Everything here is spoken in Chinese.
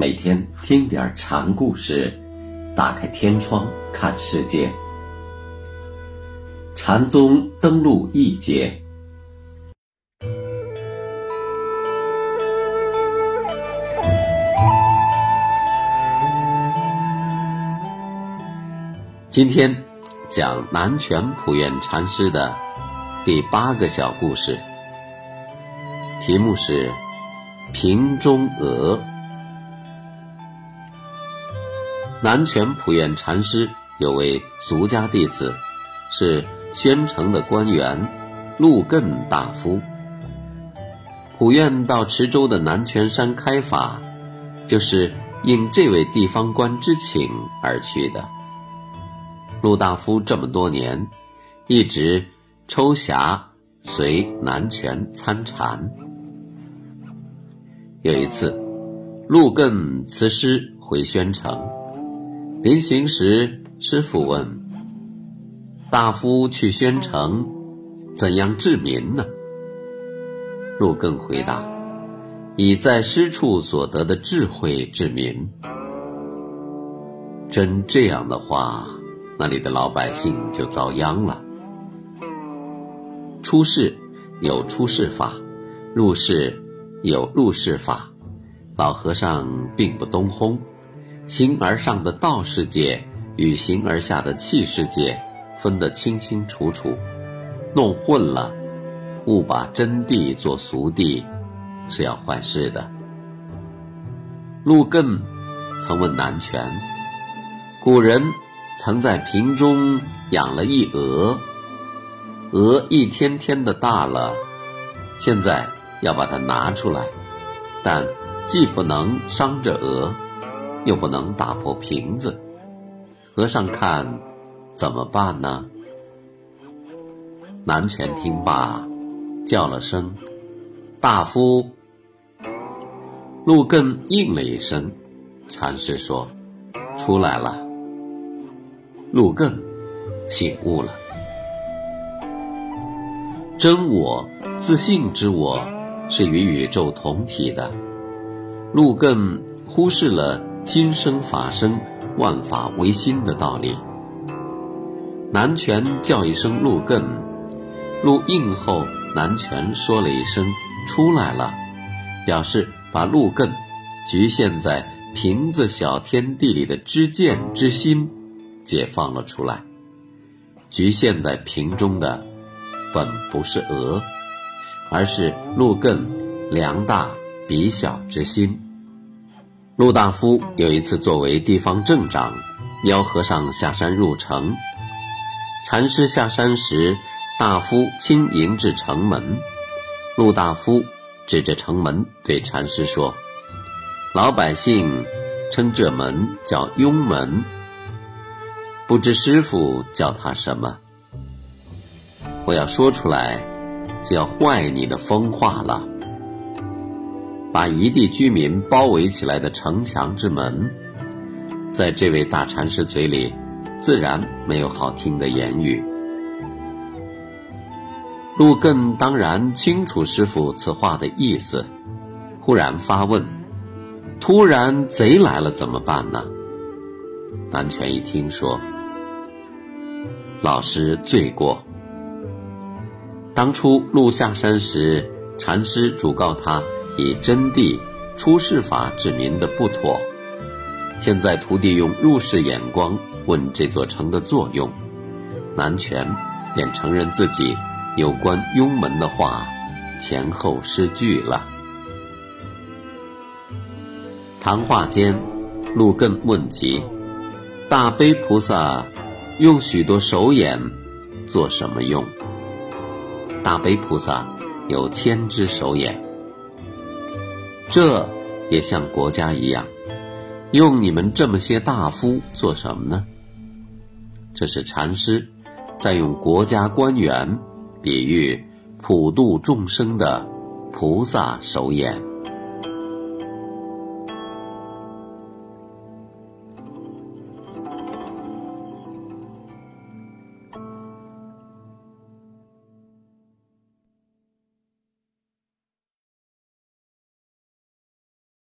每天听点禅故事，打开天窗看世界。禅宗登陆一节。今天讲南泉普愿禅师的第八个小故事，题目是。瓶中鹅。南泉普愿禅师有位俗家弟子，是宣城的官员陆艮大夫。普愿到池州的南泉山开法，就是应这位地方官之请而去的。陆大夫这么多年，一直抽匣随南泉参禅。有一次，陆艮辞师回宣城，临行时，师傅问：“大夫去宣城，怎样治民呢？”陆更回答：“以在师处所得的智慧治民。”真这样的话，那里的老百姓就遭殃了。出世有出世法，入世。有入世法，老和尚并不东轰，形而上的道世界与形而下的气世界分得清清楚楚，弄混了，误把真谛做俗谛，是要坏事的。陆艮曾问南泉：古人曾在瓶中养了一鹅，鹅一天天的大了，现在。要把它拿出来，但既不能伤着鹅，又不能打破瓶子。和尚看怎么办呢？南泉听罢，叫了声“大夫”，陆艮应了一声。禅师说：“出来了。”陆艮醒悟了，真我自信之我。是与宇宙同体的，陆艮忽视了心生法生、万法唯心的道理。南泉叫一声陆艮，陆应后，南泉说了一声出来了，表示把陆艮局限在瓶子小天地里的知见之心解放了出来。局限在瓶中的，本不是鹅。而是陆艮量大比小之心。陆大夫有一次作为地方镇长，邀和尚下山入城。禅师下山时，大夫亲迎至城门。陆大夫指着城门对禅师说：“老百姓称这门叫雍门，不知师傅叫他什么？我要说出来。”就要坏你的风化了。把一地居民包围起来的城墙之门，在这位大禅师嘴里，自然没有好听的言语。陆艮当然清楚师傅此话的意思，忽然发问：“突然贼来了怎么办呢？”南泉一听说，老师罪过。当初陆下山时，禅师嘱告他以真谛出世法指明的不妥。现在徒弟用入世眼光问这座城的作用，南泉便承认自己有关雍门的话前后失据了。谈话间，陆艮问及：大悲菩萨用许多手眼做什么用？大悲菩萨有千只手眼，这也像国家一样，用你们这么些大夫做什么呢？这是禅师在用国家官员比喻普度众生的菩萨手眼。